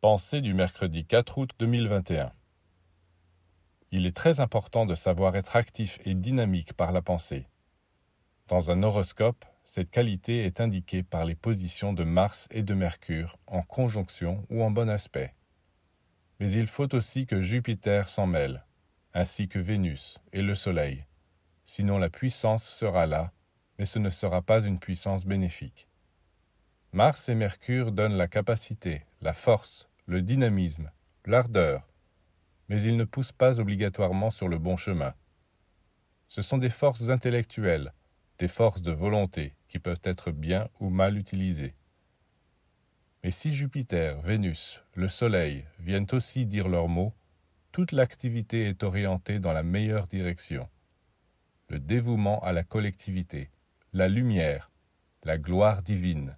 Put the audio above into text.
Pensée du mercredi 4 août 2021. Il est très important de savoir être actif et dynamique par la pensée. Dans un horoscope, cette qualité est indiquée par les positions de Mars et de Mercure en conjonction ou en bon aspect. Mais il faut aussi que Jupiter s'en mêle, ainsi que Vénus et le Soleil. Sinon la puissance sera là, mais ce ne sera pas une puissance bénéfique. Mars et Mercure donnent la capacité, la force, le dynamisme, l'ardeur, mais ils ne poussent pas obligatoirement sur le bon chemin. Ce sont des forces intellectuelles, des forces de volonté qui peuvent être bien ou mal utilisées. Mais si Jupiter, Vénus, le Soleil viennent aussi dire leurs mots, toute l'activité est orientée dans la meilleure direction. Le dévouement à la collectivité, la lumière, la gloire divine,